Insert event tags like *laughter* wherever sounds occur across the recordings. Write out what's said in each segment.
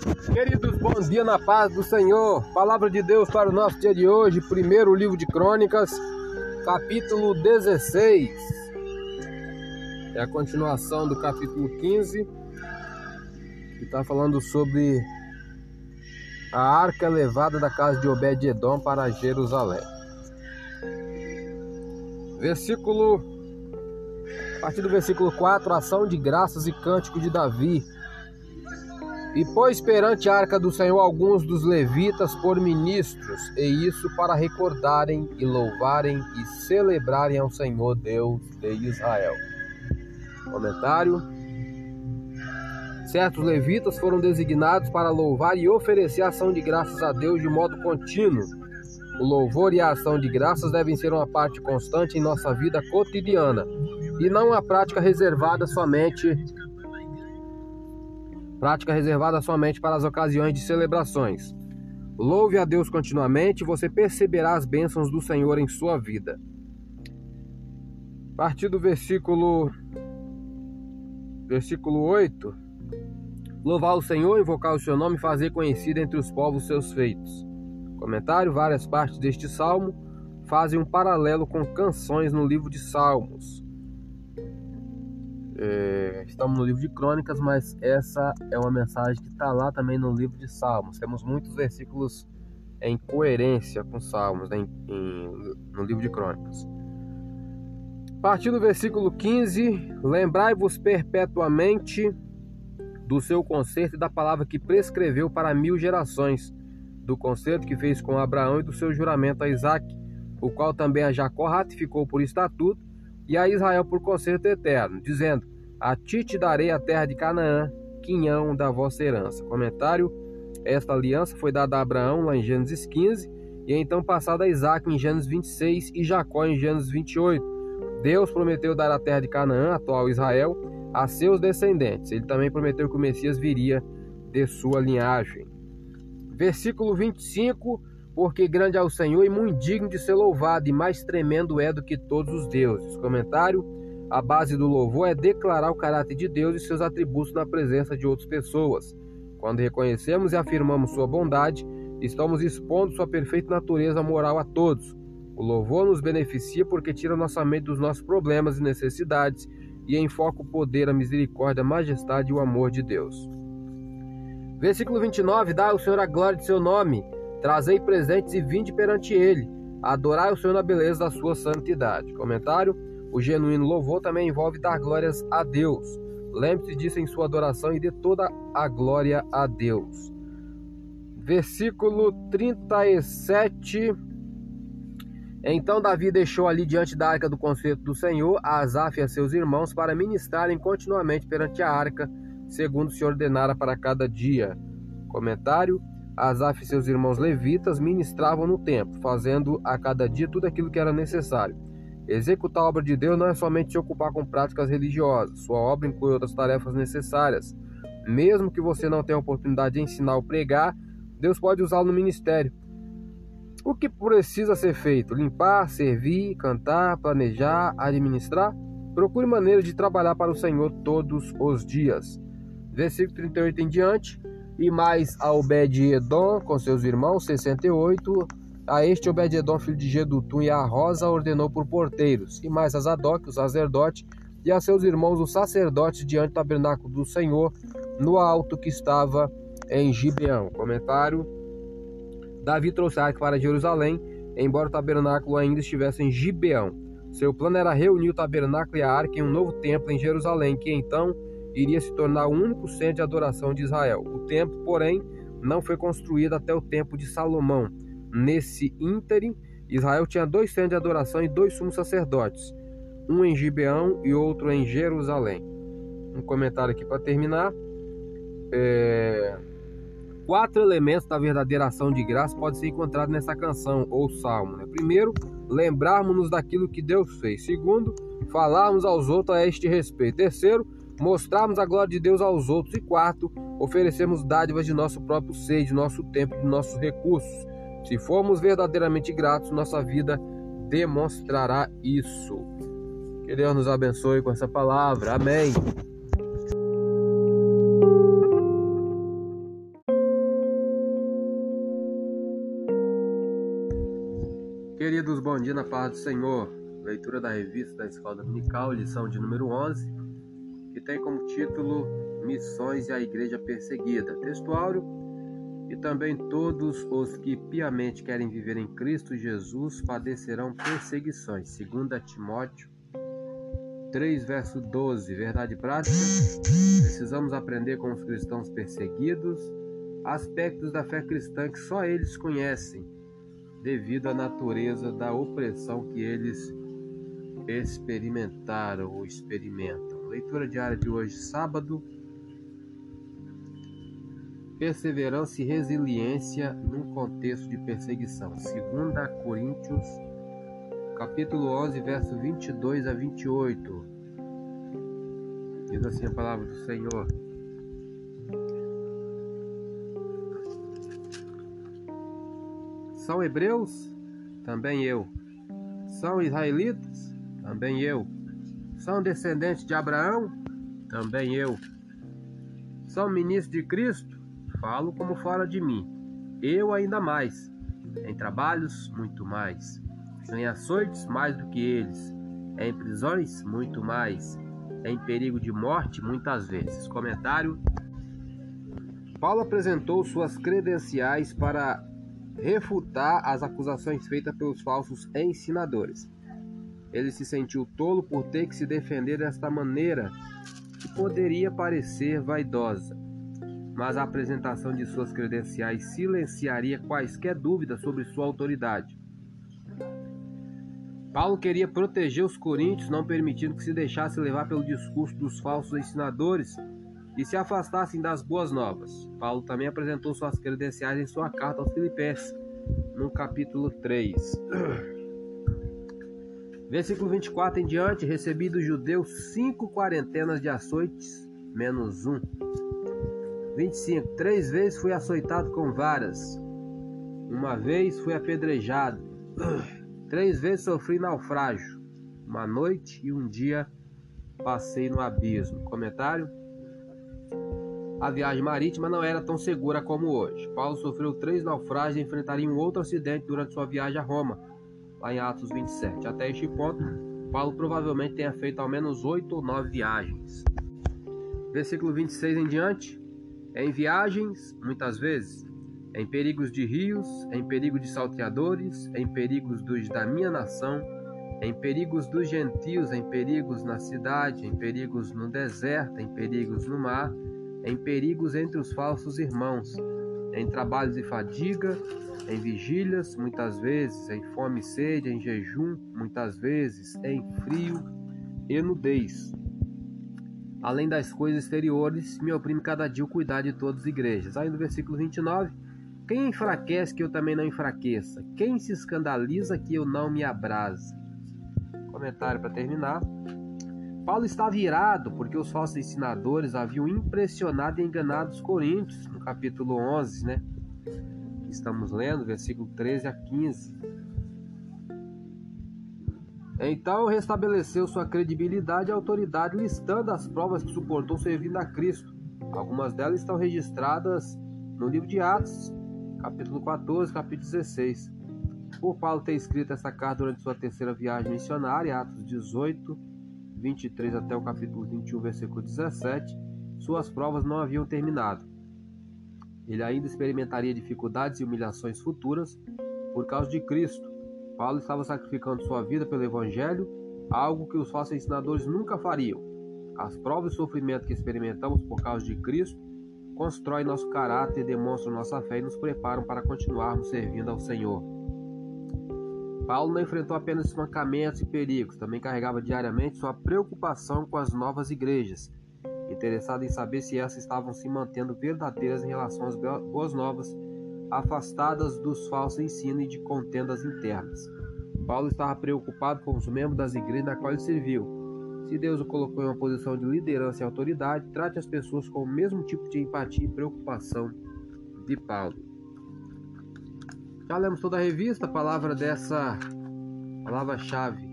Queridos, bom dia na paz do Senhor. Palavra de Deus para o nosso dia de hoje, primeiro livro de Crônicas, capítulo 16. É a continuação do capítulo 15, que está falando sobre a arca levada da casa de Obed-Edom para Jerusalém. Versículo a partir do versículo 4, ação de graças e cântico de Davi. E pôs perante a arca do Senhor alguns dos levitas por ministros, e isso para recordarem e louvarem e celebrarem ao Senhor Deus de Israel. Comentário: Certos levitas foram designados para louvar e oferecer ação de graças a Deus de modo contínuo. O louvor e a ação de graças devem ser uma parte constante em nossa vida cotidiana e não uma prática reservada somente prática reservada somente para as ocasiões de celebrações. Louve a Deus continuamente e você perceberá as bênçãos do Senhor em sua vida. A partir do versículo versículo 8, louvar o Senhor, invocar o seu nome fazer conhecido entre os povos seus feitos. Comentário: várias partes deste salmo fazem um paralelo com canções no livro de Salmos. É, estamos no livro de Crônicas, mas essa é uma mensagem que está lá também no livro de Salmos. Temos muitos versículos em coerência com Salmos né, em, em, no livro de Crônicas. A partir do versículo 15: Lembrai-vos perpetuamente do seu concerto e da palavra que prescreveu para mil gerações, do concerto que fez com Abraão e do seu juramento a Isaac, o qual também a Jacó ratificou por estatuto e a Israel por concerto eterno, dizendo: A ti te darei a terra de Canaã, quinhão da vossa herança. Comentário: Esta aliança foi dada a Abraão lá em Gênesis 15 e então passada a Isaac em Gênesis 26 e Jacó em Gênesis 28. Deus prometeu dar a terra de Canaã, atual Israel, a seus descendentes. Ele também prometeu que o Messias viria de sua linhagem. Versículo 25 porque grande é o Senhor e muito digno de ser louvado, e mais tremendo é do que todos os deuses. Comentário: a base do louvor é declarar o caráter de Deus e seus atributos na presença de outras pessoas. Quando reconhecemos e afirmamos sua bondade, estamos expondo sua perfeita natureza moral a todos. O louvor nos beneficia porque tira nossa mente dos nossos problemas e necessidades e enfoca o poder, a misericórdia, a majestade e o amor de Deus. Versículo 29: Dá ao Senhor a glória de seu nome Trazei presentes e vinde perante ele. Adorai o Senhor na beleza da sua santidade. Comentário: O genuíno louvor também envolve dar glórias a Deus. Lembre-se disso em sua adoração e dê toda a glória a Deus. Versículo 37. Então Davi deixou ali diante da arca do concerto do Senhor a Asaf e a seus irmãos para ministrarem continuamente perante a arca, segundo se ordenara para cada dia. Comentário: Asaf e seus irmãos levitas ministravam no templo, fazendo a cada dia tudo aquilo que era necessário. Executar a obra de Deus não é somente se ocupar com práticas religiosas, sua obra inclui outras tarefas necessárias. Mesmo que você não tenha oportunidade de ensinar ou pregar, Deus pode usá-lo no ministério. O que precisa ser feito? Limpar, servir, cantar, planejar, administrar? Procure maneiras de trabalhar para o Senhor todos os dias. Versículo 38 em diante e mais a Obed-Edom com seus irmãos, 68. A este Obed-Edom, filho de Gedutum, e a Rosa ordenou por porteiros, e mais a Zadok, o sacerdote, e a seus irmãos, os sacerdotes, diante do tabernáculo do Senhor, no alto que estava em Gibeão. Comentário: Davi trouxe a arca para Jerusalém, embora o tabernáculo ainda estivesse em Gibeão. Seu plano era reunir o tabernáculo e a arca em um novo templo em Jerusalém, que então iria se tornar o único centro de adoração de Israel. O templo, porém, não foi construído até o tempo de Salomão. Nesse ínterim, Israel tinha dois centros de adoração e dois sumos sacerdotes, um em Gibeão e outro em Jerusalém. Um comentário aqui para terminar. É... Quatro elementos da verdadeira ação de graça podem ser encontrados nessa canção ou salmo. Né? Primeiro, lembrarmos-nos daquilo que Deus fez. Segundo, falarmos aos outros a este respeito. Terceiro, mostrarmos a glória de Deus aos outros. E quarto, oferecermos dádivas de nosso próprio ser, de nosso tempo, de nossos recursos. Se formos verdadeiramente gratos, nossa vida demonstrará isso. Que Deus nos abençoe com essa palavra. Amém. Queridos, bom dia na paz do Senhor. Leitura da revista da Escola Dominical, lição de número 11, que tem como título Missões e a Igreja Perseguida. Textuário e também todos os que piamente querem viver em Cristo Jesus padecerão perseguições. 2 Timóteo 3, verso 12. Verdade prática. Precisamos aprender com os cristãos perseguidos aspectos da fé cristã que só eles conhecem, devido à natureza da opressão que eles experimentaram ou experimentam. Leitura diária de hoje, sábado. Perseverança e resiliência num contexto de perseguição. 2 Coríntios, capítulo 11, verso 22 a 28. Diz assim a palavra do Senhor. São hebreus? Também eu. São israelitas? Também eu. São descendentes de Abraão? Também eu. São ministros de Cristo? Falo como fora de mim. Eu ainda mais. Em trabalhos, muito mais. Em açoites, mais do que eles. Em prisões, muito mais. Em perigo de morte, muitas vezes. Comentário. Paulo apresentou suas credenciais para refutar as acusações feitas pelos falsos ensinadores. Ele se sentiu tolo por ter que se defender desta maneira, que poderia parecer vaidosa, mas a apresentação de suas credenciais silenciaria quaisquer dúvidas sobre sua autoridade. Paulo queria proteger os coríntios, não permitindo que se deixasse levar pelo discurso dos falsos ensinadores e se afastassem das boas novas. Paulo também apresentou suas credenciais em sua carta aos Filipenses, no capítulo 3. *clears throat* Versículo 24 em diante: Recebi dos judeus cinco quarentenas de açoites, menos um. 25. Três vezes fui açoitado com varas. Uma vez fui apedrejado. Três vezes sofri naufrágio. Uma noite e um dia passei no abismo. Comentário: a viagem marítima não era tão segura como hoje. Paulo sofreu três naufrágios e enfrentaria um outro acidente durante sua viagem a Roma, lá em Atos 27. Até este ponto, Paulo provavelmente tenha feito ao menos oito ou nove viagens. Versículo 26 em diante. Em viagens, muitas vezes, em perigos de rios, em perigo de salteadores, em perigos dos da minha nação, em perigos dos gentios, em perigos na cidade, em perigos no deserto, em perigos no mar, em perigos entre os falsos irmãos, em trabalhos e fadiga, em vigílias, muitas vezes, em fome e sede, em jejum, muitas vezes, em frio e nudez. Além das coisas exteriores, me oprime cada dia o cuidar de todas as igrejas. Aí no versículo 29, quem enfraquece que eu também não enfraqueça? Quem se escandaliza que eu não me abrase? Comentário para terminar. Paulo estava irado porque os falsos ensinadores haviam impressionado e enganado os coríntios, no capítulo 11, né? Estamos lendo, versículo 13 a 15. Então restabeleceu sua credibilidade e autoridade, listando as provas que suportou servindo a Cristo. Algumas delas estão registradas no livro de Atos, capítulo 14, capítulo 16. Por Paulo ter escrito essa carta durante sua terceira viagem missionária, Atos 18, 23 até o capítulo 21, versículo 17, suas provas não haviam terminado. Ele ainda experimentaria dificuldades e humilhações futuras por causa de Cristo. Paulo estava sacrificando sua vida pelo Evangelho, algo que os falsos ensinadores nunca fariam. As provas e sofrimento que experimentamos por causa de Cristo constroem nosso caráter, demonstram nossa fé e nos preparam para continuarmos servindo ao Senhor. Paulo não enfrentou apenas espancamentos e perigos, também carregava diariamente sua preocupação com as novas igrejas, interessado em saber se essas estavam se mantendo verdadeiras em relação às boas novas, afastadas dos falsos ensinos e de contendas internas. Paulo estava preocupado com os membros das igrejas na qual ele serviu. Se Deus o colocou em uma posição de liderança e autoridade, trate as pessoas com o mesmo tipo de empatia e preocupação de Paulo. Já lemos toda a revista, a palavra dessa palavra-chave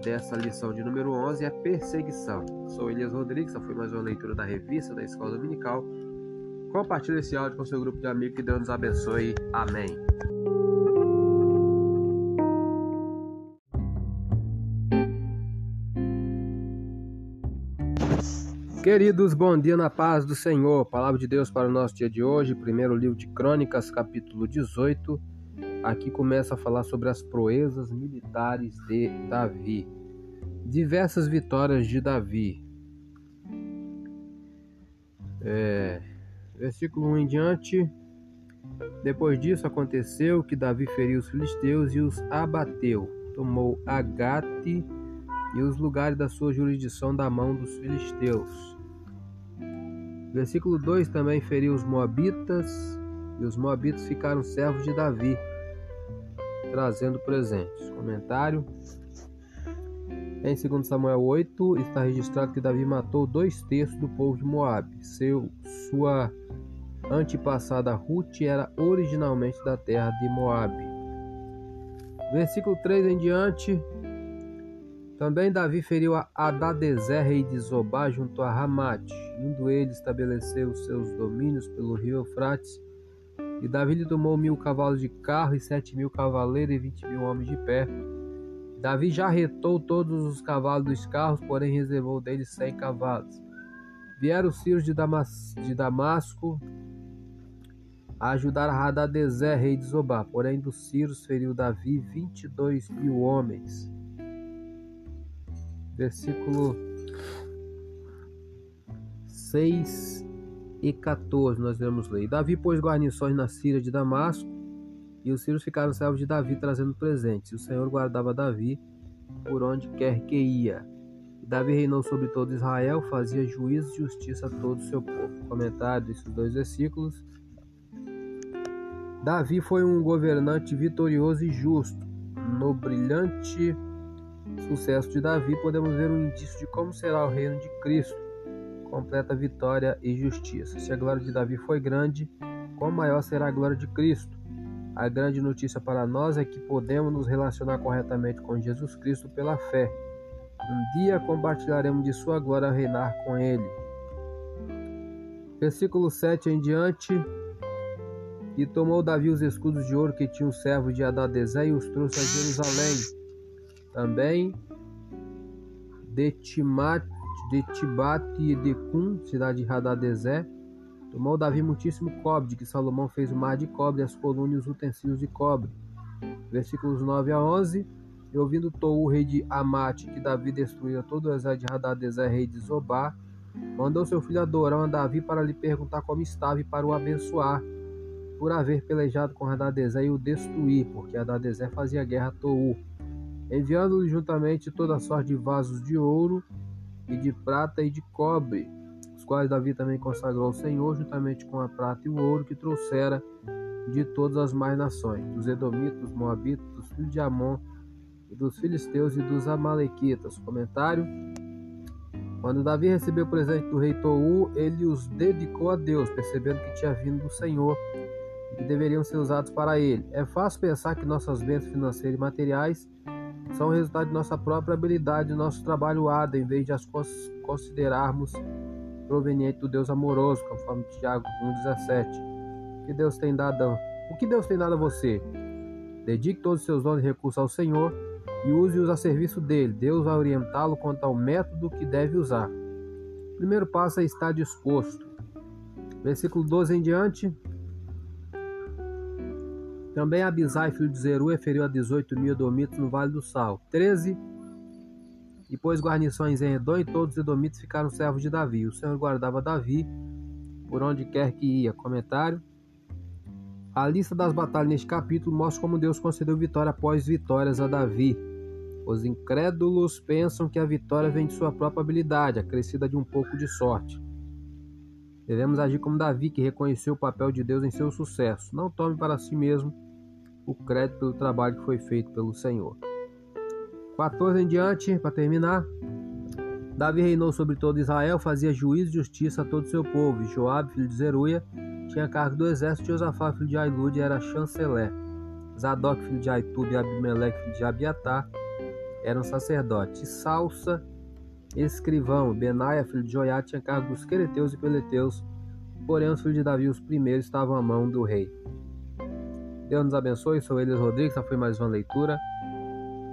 dessa lição de número 11 é perseguição. Sou Elias Rodrigues, essa foi mais uma leitura da revista da Escola Dominical. Compartilhe esse áudio com seu grupo de amigos. Que Deus nos abençoe. Amém. Queridos, bom dia na paz do Senhor. Palavra de Deus para o nosso dia de hoje, primeiro livro de Crônicas, capítulo 18. Aqui começa a falar sobre as proezas militares de Davi. Diversas vitórias de Davi. É, versículo 1 em diante. Depois disso aconteceu que Davi feriu os filisteus e os abateu. Tomou Agate e os lugares da sua jurisdição da mão dos filisteus. Versículo 2 também feriu os moabitas, e os moabitas ficaram servos de Davi, trazendo presentes. Comentário. Em 2 Samuel 8 está registrado que Davi matou dois terços do povo de Moabe. Seu, sua antepassada Ruth era originalmente da terra de Moabe. Versículo 3 em diante, também Davi feriu a Adadezer, rei de Zobá, junto a Ramate. Indo ele estabelecer os seus domínios pelo rio Eufrates. E Davi lhe tomou mil cavalos de carro e sete mil cavaleiros e vinte mil homens de pé. Davi já retou todos os cavalos dos carros, porém reservou deles cem cavalos. Vieram os filhos de, Damas, de Damasco a ajudar a Hadadezer, rei de Zobá. Porém, dos Círios feriu Davi vinte e dois mil homens versículo 6 e 14 nós vamos ler. Davi pôs guarnições na Síria de Damasco, e os sírios ficaram servos de Davi trazendo presentes. E o Senhor guardava Davi por onde quer que ia. E Davi reinou sobre todo Israel, fazia juízo e justiça a todo o seu povo. Comentário desses dois versículos. Davi foi um governante vitorioso e justo. No brilhante sucesso de Davi, podemos ver um indício de como será o reino de Cristo, completa vitória e justiça. Se a glória de Davi foi grande, quão maior será a glória de Cristo? A grande notícia para nós é que podemos nos relacionar corretamente com Jesus Cristo pela fé. Um dia compartilharemos de sua glória reinar com ele. Versículo 7 em diante. E tomou Davi os escudos de ouro que tinha o servo de Adadezé e os trouxe a Jerusalém também de Timat, de Tibate e de Cum, cidade de Hadadezé, tomou Davi muitíssimo cobre, de que Salomão fez o mar de cobre, as colunas e os utensílios de cobre. Versículos 9 a 11. E ouvindo Tou, rei de Amate, que Davi destruía todo o exército de Hadadezé, rei de Zobá, mandou seu filho Adorão a Davi para lhe perguntar como estava e para o abençoar, por haver pelejado com Hadadezé e o destruir, porque Hadadezé fazia guerra a Tou enviando-lhe juntamente toda sorte de vasos de ouro e de prata e de cobre, quais Davi também consagrou ao Senhor, juntamente com a prata e o ouro que trouxera de todas as mais nações, dos Edomitas, dos Moabitas, dos filhos de Amon, e dos filisteus e dos amalequitas. Comentário: Quando Davi recebeu o presente do rei Tou, ele os dedicou a Deus, percebendo que tinha vindo do Senhor e que deveriam ser usados para ele. É fácil pensar que nossas bênçãos financeiras e materiais são resultado de nossa própria habilidade, nosso trabalho árduo, em vez de as considerarmos proveniente do Deus amoroso, conforme Tiago 1,17. Que Deus tem dado, o que Deus tem dado a você? Dedique todos os seus dons e recursos ao Senhor e use-os a serviço dele. Deus vai orientá-lo quanto ao método que deve usar. O primeiro passo é estar disposto. Versículo 12 em diante. Também Abisai, filho de Zeru, feriu a 18 mil edomitas no Vale do Sal. 13. E pôs guarnições em Edom e todos os edomitas ficaram servos de Davi. O Senhor guardava Davi por onde quer que ia. Comentário. A lista das batalhas neste capítulo mostra como Deus concedeu vitória após vitórias a Davi. Os incrédulos pensam que a vitória vem de sua própria habilidade, acrescida de um pouco de sorte. Devemos agir como Davi, que reconheceu o papel de Deus em seu sucesso. Não tome para si mesmo o crédito pelo trabalho que foi feito pelo Senhor. 14 em diante, para terminar. Davi reinou sobre todo Israel, fazia juízo e justiça a todo o seu povo. E Joabe, filho de Zeruia, tinha cargo do exército. Josafá, filho de Ailude, era chanceler. Zadok, filho de Aitube, e Abimeleque, filho de Abiatar, eram sacerdotes. Salsa, escrivão. Benaia, filho de Joiá, tinha cargo dos quereteus e peleteus. Porém, os filhos de Davi, os primeiros, estavam à mão do rei. Deus nos abençoe. Sou Elias Rodrigues. Essa foi mais uma leitura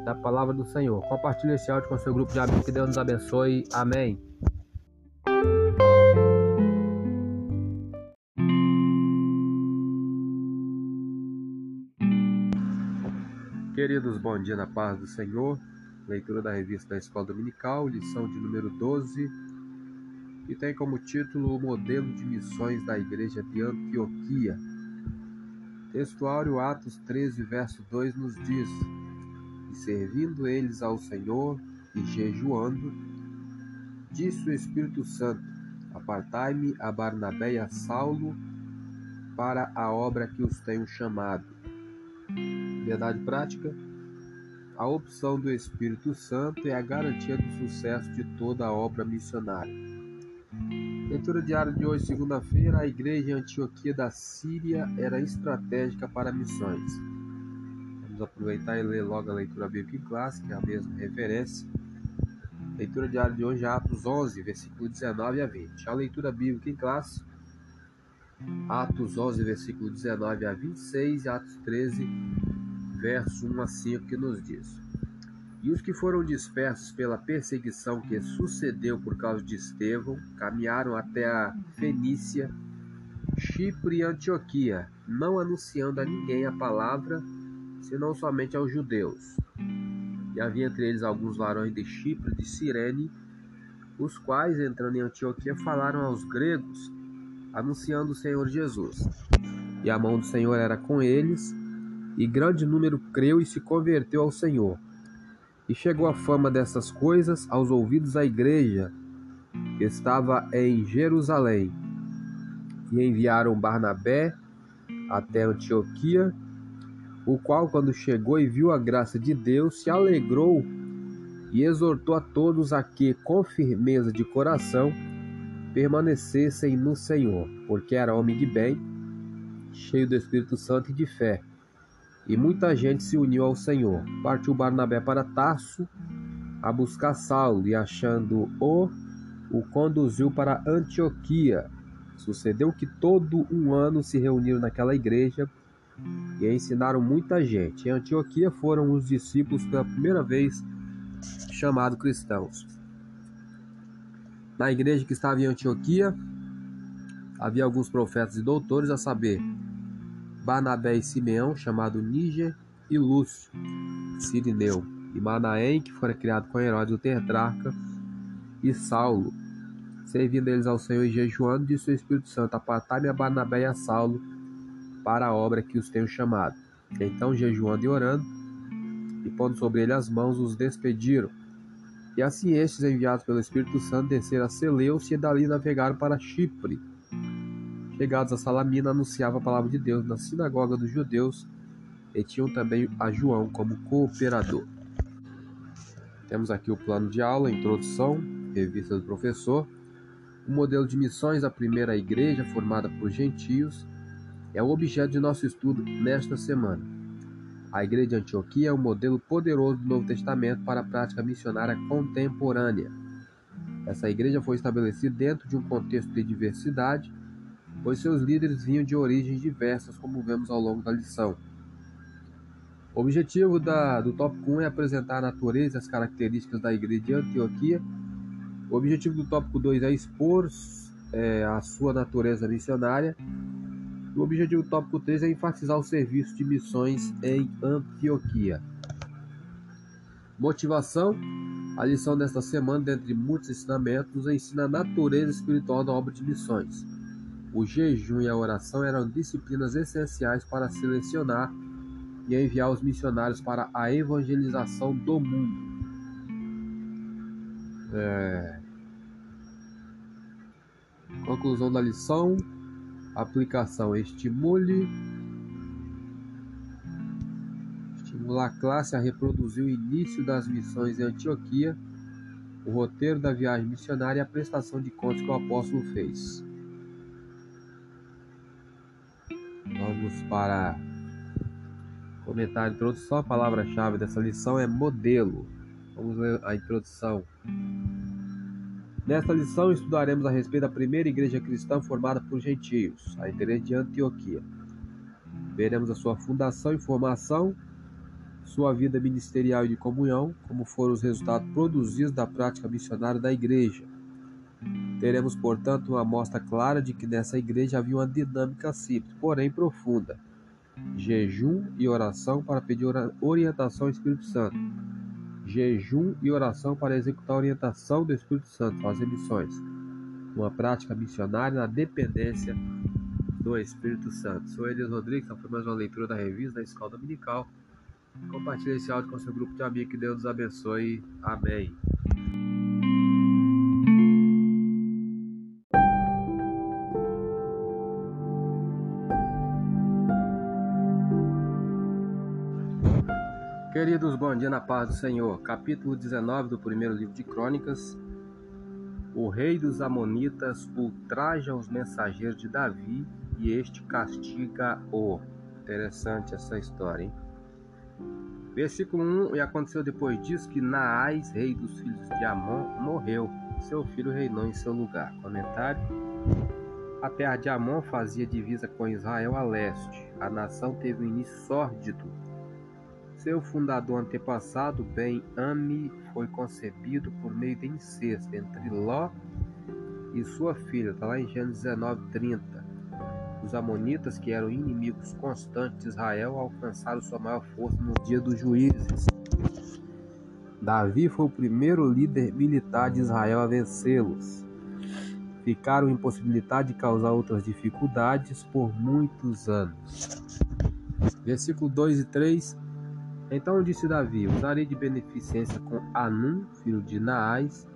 da palavra do Senhor. Compartilhe esse áudio com seu grupo de amigos. Que Deus nos abençoe. Amém. Queridos, bom dia na paz do Senhor. Leitura da revista da Escola Dominical, lição de número 12, que tem como título O Modelo de Missões da Igreja de Antioquia. Textuário Atos 13, verso 2 nos diz: e servindo eles ao Senhor e jejuando, disse o Espírito Santo: Apartai-me a Barnabé e a Saulo para a obra que os tenho chamado. Verdade prática: a opção do Espírito Santo é a garantia do sucesso de toda a obra missionária. Leitura diária de hoje, segunda-feira, a igreja em Antioquia da Síria era estratégica para missões. Vamos aproveitar e ler logo a leitura bíblica clássica, é a mesma referência. Leitura diária de hoje, Atos 11, versículo 19 a 20. A leitura bíblica em classe, Atos 11, versículo 19 a 26 e Atos 13, verso 1 a 5, que nos diz: E os que foram dispersos pela perseguição que sucedeu por causa de Estevão caminharam até a Fenícia, Chipre e Antioquia, não anunciando a ninguém a palavra, senão somente aos judeus. E havia entre eles alguns varões de Chipre de Cirene, os quais, entrando em Antioquia, falaram aos gregos, anunciando o Senhor Jesus. E a mão do Senhor era com eles, e grande número creu e se converteu ao Senhor. E chegou a fama dessas coisas aos ouvidos da igreja, que estava em Jerusalém. E enviaram Barnabé até Antioquia, o qual, quando chegou e viu a graça de Deus, se alegrou e exortou a todos a que, com firmeza de coração, permanecessem no Senhor, porque era homem de bem, cheio do Espírito Santo e de fé. E muita gente se uniu ao Senhor. Partiu Barnabé para Tarso a buscar Saulo e, achando-o, o conduziu para Antioquia. Sucedeu que todo um ano se reuniram naquela igreja e ensinaram muita gente. Em Antioquia foram os discípulos pela primeira vez chamados cristãos. Na igreja que estava em Antioquia, havia alguns profetas e doutores, a saber, Barnabé e Simeão, chamado Níger, e Lúcio, Sirineu, e Manaém, que fora criado com Herodes o tetrarca, e Saulo. Servindo eles ao Senhor e jejuando, disse o Espírito Santo: Apartai-me a Barnabé e a Saulo para a obra que os tenho chamado. Então, jejuando e orando, e pondo sobre ele as mãos, os despediram. E assim estes, enviados pelo Espírito Santo, desceram a Seleucia e dali navegaram para Chipre. Chegados a Salamina, anunciava a palavra de Deus na sinagoga dos judeus e tinham também a João como cooperador. Temos aqui o plano de aula, introdução, revista do professor, o modelo de missões da primeira igreja formada por gentios, é o objeto de nosso estudo nesta semana. A Igreja de Antioquia é um modelo poderoso do Novo Testamento para a prática missionária contemporânea. Essa igreja foi estabelecida dentro de um contexto de diversidade, pois seus líderes vinham de origens diversas, como vemos ao longo da lição. O objetivo da, do tópico 1 é apresentar a natureza e as características da igreja de Antioquia. O objetivo do tópico 2 é expor é, a sua natureza missionária o objetivo do tópico 3 é enfatizar o serviço de missões em Antioquia. Motivação: a lição desta semana, dentre muitos ensinamentos, ensina a natureza espiritual da obra de missões. O jejum e a oração eram disciplinas essenciais para selecionar e enviar os missionários para a evangelização do mundo. É... Conclusão da lição: Aplicação: estimule estimular a classe a reproduzir o início das missões em Antioquia, o roteiro da viagem missionária e a prestação de contas que o apóstolo fez. Vamos para comentário introdução. A palavra-chave dessa lição é modelo. Vamos ler a introdução. Nesta lição estudaremos a respeito da primeira igreja cristã formada por gentios, a igreja de Antioquia. Veremos a sua fundação e formação, sua vida ministerial e de comunhão, como foram os resultados produzidos da prática missionária da igreja. Teremos, portanto, uma amostra clara de que nessa igreja havia uma dinâmica simples, porém profunda, jejum e oração para pedir orientação ao Espírito Santo, jejum e oração para executar a orientação do Espírito Santo, fazer missões, uma prática missionária na dependência do Espírito Santo. Sou Elias Rodrigues, foi mais uma leitura da revista da Escola Dominical. Compartilhe esse áudio com seu grupo de amigos, que Deus nos abençoe. Amém. Queridos, bom dia na paz do Senhor. Capítulo 19 do primeiro livro de Crônicas. O rei dos Amonitas ultraja os mensageiros de Davi e este castiga-o. Interessante essa história, hein? Versículo 1: E aconteceu depois disso que Naás, rei dos filhos de Amon, morreu. Seu filho reinou em seu lugar. Comentário: A terra de Amon fazia divisa com Israel a leste. A nação teve um início sórdido seu fundador antepassado, Ben-Ami, foi concebido por meio de incesto entre Ló e sua filha, está lá em Gênesis 19, 30. Os amonitas, que eram inimigos constantes de Israel, alcançaram sua maior força no dia dos juízes. Davi foi o primeiro líder militar de Israel a vencê-los. Ficaram impossibilitados de causar outras dificuldades por muitos anos. Versículo 2 e 3 então disse Davi: Usarei de beneficência com Anum, filho de Naás,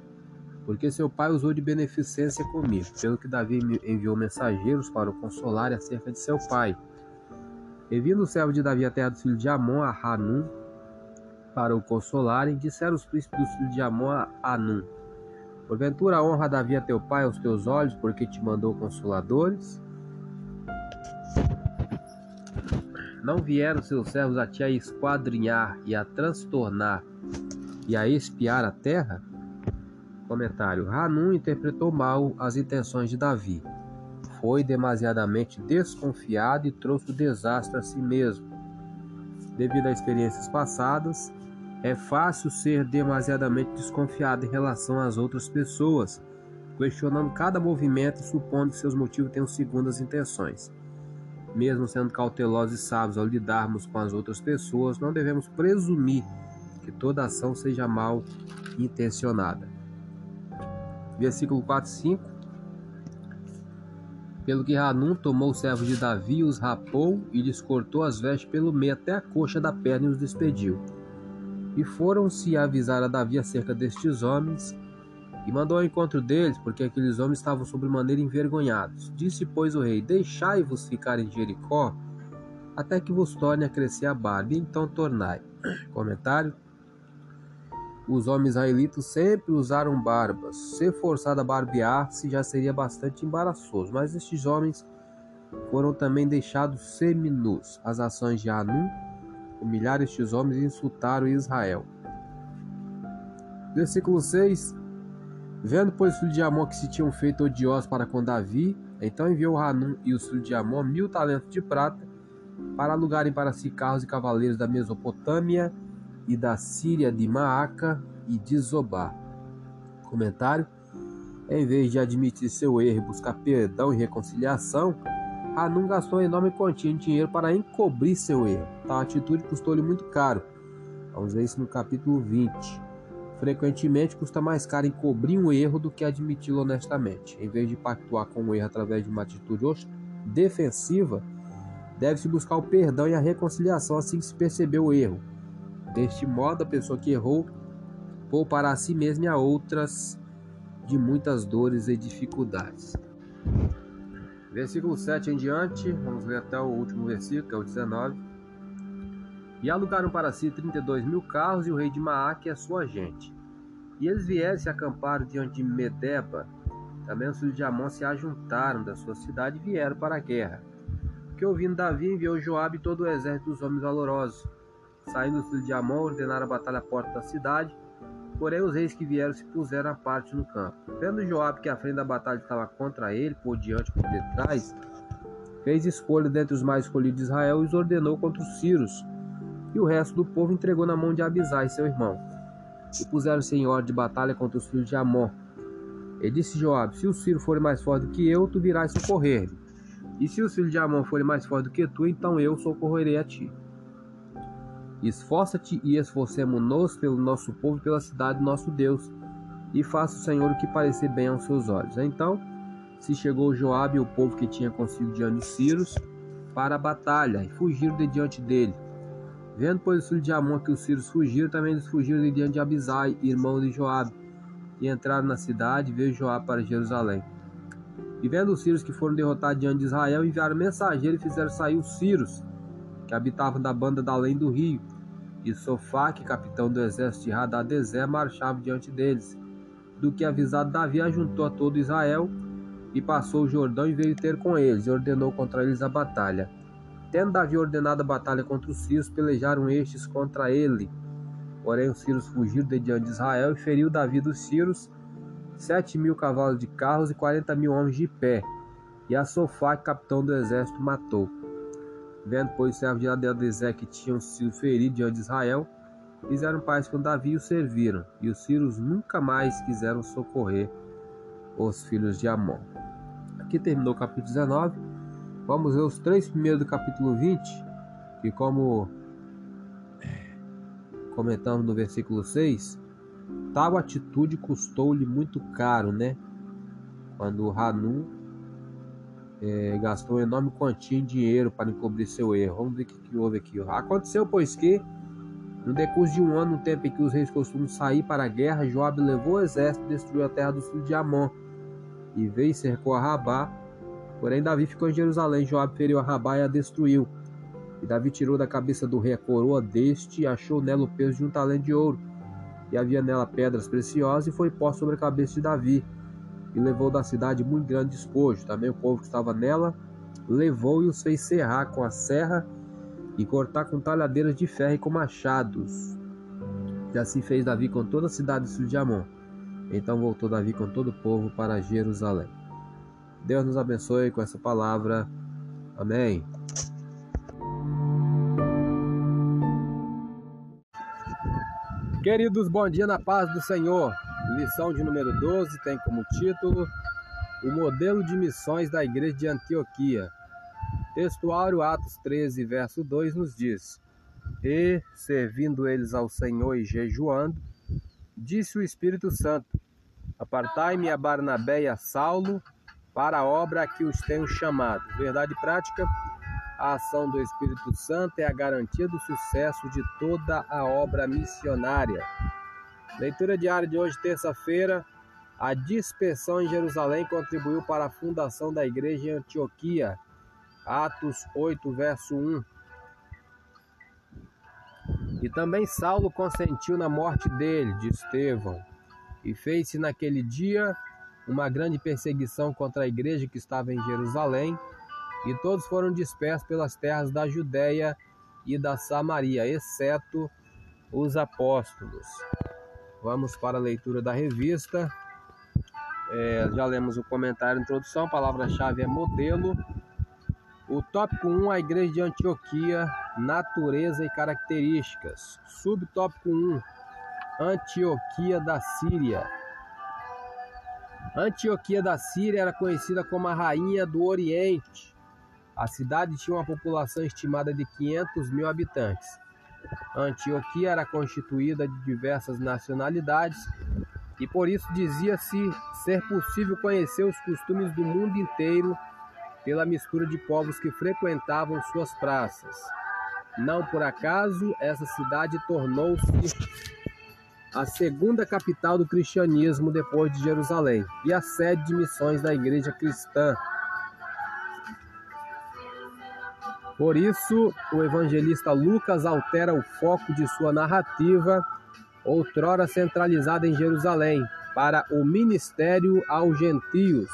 porque seu pai usou de beneficência comigo. Pelo que Davi enviou mensageiros para o consolar acerca de seu pai. E vindo o servo de Davi à terra dos filhos de Amon, a Hanum, para o consolarem, disseram os príncipes dos filhos de Amon a Anum: Porventura honra Davi a teu pai aos teus olhos, porque te mandou consoladores? Não vieram seus servos a te a esquadrinhar e a transtornar e a espiar a terra? Comentário: Hanun interpretou mal as intenções de Davi. Foi demasiadamente desconfiado e trouxe o desastre a si mesmo. Devido a experiências passadas, é fácil ser demasiadamente desconfiado em relação às outras pessoas, questionando cada movimento e supondo que seus motivos tenham segundas intenções. Mesmo sendo cautelosos e sábios ao lidarmos com as outras pessoas, não devemos presumir que toda ação seja mal intencionada. Versículo 4 e 5 Pelo que Hanum tomou o servo de Davi, os rapou e lhes cortou as vestes pelo meio até a coxa da perna e os despediu. E foram-se avisar a Davi acerca destes homens, e mandou ao encontro deles, porque aqueles homens estavam sobremaneira envergonhados. Disse, pois, o rei: Deixai-vos ficar em Jericó, até que vos torne a crescer a barba, e então tornai. *coughs* Comentário: Os homens israelitas sempre usaram barbas. Ser forçado a barbear-se já seria bastante embaraçoso, mas estes homens foram também deixados seminus. As ações de Anum humilharam estes homens e insultaram Israel. Versículo 6 Vendo, pois, os filhos de Amon que se tinham feito odiosos para com Davi, então enviou Hanum e os filhos de Amon mil talentos de prata para alugarem para si carros e cavaleiros da Mesopotâmia e da Síria de Maaca e de Zobá. Comentário: Em vez de admitir seu erro e buscar perdão e reconciliação, Hanum gastou enorme quantia de dinheiro para encobrir seu erro. Tal atitude custou-lhe muito caro. Vamos ver isso no capítulo 20. Frequentemente custa mais caro encobrir um erro do que admiti-lo honestamente. Em vez de pactuar com o erro através de uma atitude defensiva, deve-se buscar o perdão e a reconciliação assim que se perceber o erro. Deste modo, a pessoa que errou poupará a si mesma e a outras de muitas dores e dificuldades. Versículo 7 em diante, vamos ler até o último versículo, que é o 19. E alugaram para si trinta e dois mil carros e o rei de Maaque e a sua gente. E eles vieram se acamparam diante de Medeba. Também os filhos de Amon se ajuntaram da sua cidade e vieram para a guerra. Que ouvindo Davi enviou Joabe e todo o exército dos homens valorosos. Saindo os filhos de Amon, ordenaram a batalha à porta da cidade. Porém, os reis que vieram se puseram à parte no campo. Vendo Joabe que a frente da batalha estava contra ele, por diante por detrás, fez escolha dentre os mais escolhidos de Israel e os ordenou contra os Círios e o resto do povo entregou na mão de Abisai, seu irmão. E puseram-se em ordem de batalha contra os filhos de Amon. E disse Joab: Se o Ciro for mais forte do que eu, tu virás socorrer-lhe. E se os filhos de Amon forem mais fortes do que tu, então eu socorrerei a ti. Esforça-te e esforcemo-nos pelo nosso povo e pela cidade do nosso Deus, e faça o Senhor o que parecer bem aos seus olhos. Então se chegou Joabe e o povo que tinha consigo diante de Círios para a batalha, e fugiram de diante dele. Vendo, pois, os filhos de Amon que os sírios fugiram, também eles fugiram de diante de Abisai, irmão de Joabe, e entraram na cidade, e veio Joabe para Jerusalém. E vendo os sírios que foram derrotados diante de Israel, enviaram mensageiro e fizeram sair os sírios, que habitavam da banda da além do rio. E Sofaque, capitão do exército de Hadadezé, marchava diante deles. Do que avisado Davi, ajuntou a todo Israel, e passou o Jordão e veio ter com eles, e ordenou contra eles a batalha. Tendo Davi ordenado a batalha contra os sírios, pelejaram estes contra ele. Porém, os sírios fugiram de diante de Israel e feriu Davi dos sírios sete mil cavalos de carros e quarenta mil homens de pé. E a Sofaque, capitão do exército, matou. Vendo, pois, os servos de Adezé que tinham sido feridos diante de Israel, fizeram paz com Davi e o serviram. E os sírios nunca mais quiseram socorrer os filhos de Amon. Aqui terminou o capítulo 19. Vamos ver os três primeiros do capítulo 20, que como comentamos no versículo 6, tal atitude custou-lhe muito caro, né? Quando Hanun é, gastou enorme quantia em dinheiro para encobrir seu erro. Vamos ver o que, que houve aqui. Aconteceu, pois que, no decurso de um ano, no tempo em que os reis costumam sair para a guerra, Joab levou o exército e destruiu a terra dos filhos de Amon e veio e cercou a Rabá. Porém, Davi ficou em Jerusalém. Joab feriu a Rabá e a destruiu. E Davi tirou da cabeça do rei a coroa deste e achou nela o peso de um talento de ouro. E havia nela pedras preciosas e foi posto sobre a cabeça de Davi. E levou da cidade muito grande despojo. Também o povo que estava nela levou e os fez serrar com a serra e cortar com talhadeiras de ferro e com machados. E assim fez Davi com toda a cidade de Amon. Então voltou Davi com todo o povo para Jerusalém. Deus nos abençoe com essa palavra. Amém. Queridos, bom dia na paz do Senhor. Lição de número 12 tem como título O modelo de missões da igreja de Antioquia. Textuário Atos 13, verso 2 nos diz: E, servindo eles ao Senhor e jejuando, disse o Espírito Santo: Apartai-me a Barnabé e a Saulo para a obra a que os tenho chamado. Verdade prática: a ação do Espírito Santo é a garantia do sucesso de toda a obra missionária. Leitura diária de hoje, terça-feira. A dispersão em Jerusalém contribuiu para a fundação da igreja em Antioquia. Atos 8, verso 1. E também Saulo consentiu na morte dele, de Estevão. E fez-se naquele dia uma grande perseguição contra a igreja que estava em Jerusalém, e todos foram dispersos pelas terras da Judéia e da Samaria, exceto os apóstolos. Vamos para a leitura da revista. É, já lemos o comentário, introdução, palavra-chave é modelo. O tópico 1, a igreja de Antioquia, natureza e características. Subtópico 1, Antioquia da Síria. Antioquia da Síria era conhecida como a Rainha do Oriente. A cidade tinha uma população estimada de 500 mil habitantes. Antioquia era constituída de diversas nacionalidades e por isso dizia-se ser possível conhecer os costumes do mundo inteiro pela mistura de povos que frequentavam suas praças. Não por acaso, essa cidade tornou-se a segunda capital do cristianismo depois de Jerusalém e a sede de missões da igreja cristã. Por isso, o evangelista Lucas altera o foco de sua narrativa, outrora centralizada em Jerusalém, para o ministério aos gentios.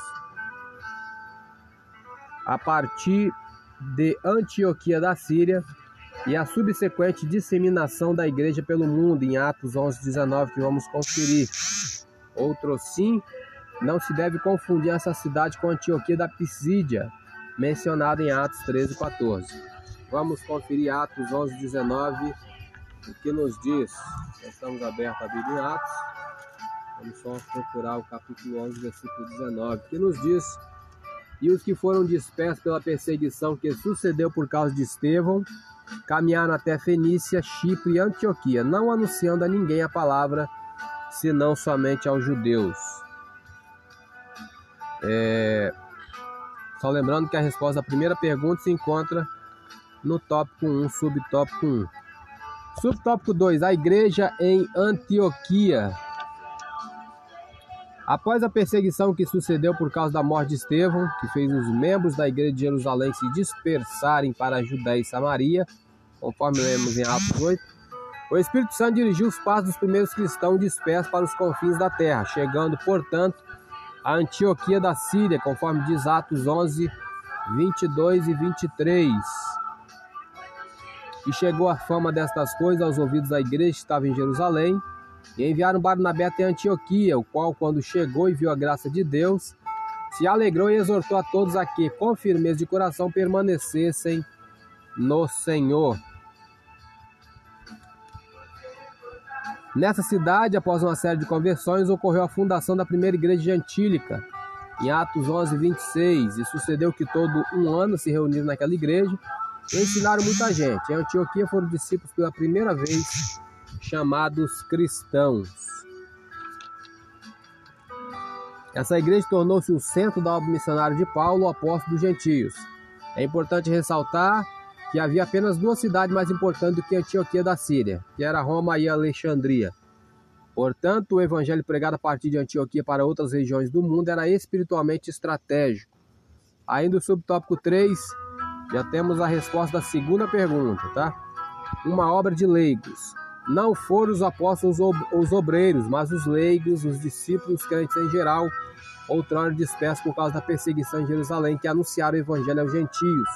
A partir de Antioquia da Síria, e a subsequente disseminação da igreja pelo mundo em Atos 11, 19, que vamos conferir. Outro sim, não se deve confundir essa cidade com Antioquia da Pisídia, mencionada em Atos 13, 14. Vamos conferir Atos 11, 19, o que nos diz. Estamos abertos a Bíblia em Atos. Vamos só procurar o capítulo 11, versículo 19, que nos diz e os que foram dispersos pela perseguição que sucedeu por causa de Estevão caminharam até Fenícia, Chipre e Antioquia, não anunciando a ninguém a palavra, senão somente aos judeus. É... Só lembrando que a resposta à primeira pergunta se encontra no tópico 1, subtópico 1. Subtópico 2: A igreja em Antioquia. Após a perseguição que sucedeu por causa da morte de Estevão, que fez os membros da igreja de Jerusalém se dispersarem para a Judéia e Samaria, conforme lemos em Atos 8, o Espírito Santo dirigiu os passos dos primeiros cristãos dispersos para os confins da terra, chegando, portanto, a Antioquia da Síria, conforme diz Atos 11, 22 e 23. E chegou a fama destas coisas aos ouvidos da igreja que estava em Jerusalém, e enviaram Barnabé até Antioquia, o qual, quando chegou e viu a graça de Deus, se alegrou e exortou a todos a que, com firmeza de coração, permanecessem no Senhor. Nessa cidade, após uma série de conversões, ocorreu a fundação da primeira igreja gentílica, em Atos 11, 26. E sucedeu que todo um ano se reuniram naquela igreja e ensinaram muita gente. Em Antioquia foram discípulos pela primeira vez chamados cristãos. Essa igreja tornou-se o centro da obra missionária de Paulo, apóstolo dos gentios. É importante ressaltar que havia apenas duas cidades mais importantes do que Antioquia da Síria, que era Roma e Alexandria. Portanto, o evangelho pregado a partir de Antioquia para outras regiões do mundo era espiritualmente estratégico. Ainda o subtópico 3, já temos a resposta da segunda pergunta, tá? Uma obra de leigos. Não foram os apóstolos os obreiros, mas os leigos, os discípulos, os crentes em geral, outrora dispersos por causa da perseguição em Jerusalém, que anunciaram o evangelho aos gentios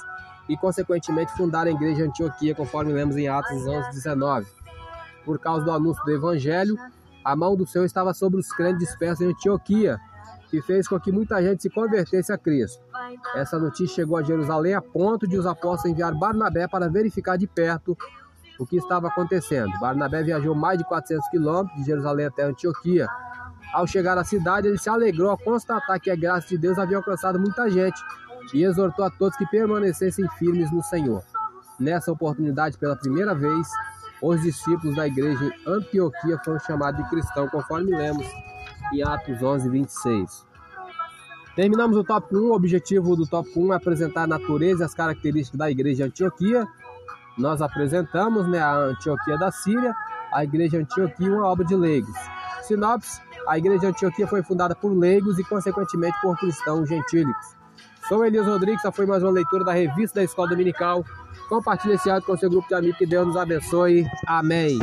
e, consequentemente, fundaram a igreja de Antioquia, conforme lemos em Atos 11, 19. Por causa do anúncio do evangelho, a mão do Senhor estava sobre os crentes dispersos em Antioquia, que fez com que muita gente se convertesse a Cristo. Essa notícia chegou a Jerusalém a ponto de os apóstolos enviar Barnabé para verificar de perto o que estava acontecendo. Barnabé viajou mais de 400 quilômetros de Jerusalém até Antioquia. Ao chegar à cidade, ele se alegrou ao constatar que a graça de Deus havia alcançado muita gente e exortou a todos que permanecessem firmes no Senhor. Nessa oportunidade, pela primeira vez, os discípulos da igreja em Antioquia foram chamados de cristãos, conforme lemos em Atos 11, 26. Terminamos o tópico 1. O objetivo do tópico 1 é apresentar a natureza e as características da igreja de Antioquia. Nós apresentamos né, a Antioquia da Síria, a igreja Antioquia, uma obra de leigos. Sinopse: a igreja Antioquia foi fundada por leigos e, consequentemente, por cristãos gentílicos. Sou Elias Rodrigues, essa foi mais uma leitura da revista da Escola Dominical. Compartilhe esse áudio com seu grupo de amigos, que Deus nos abençoe. Amém.